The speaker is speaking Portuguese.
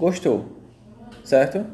gostou, certo?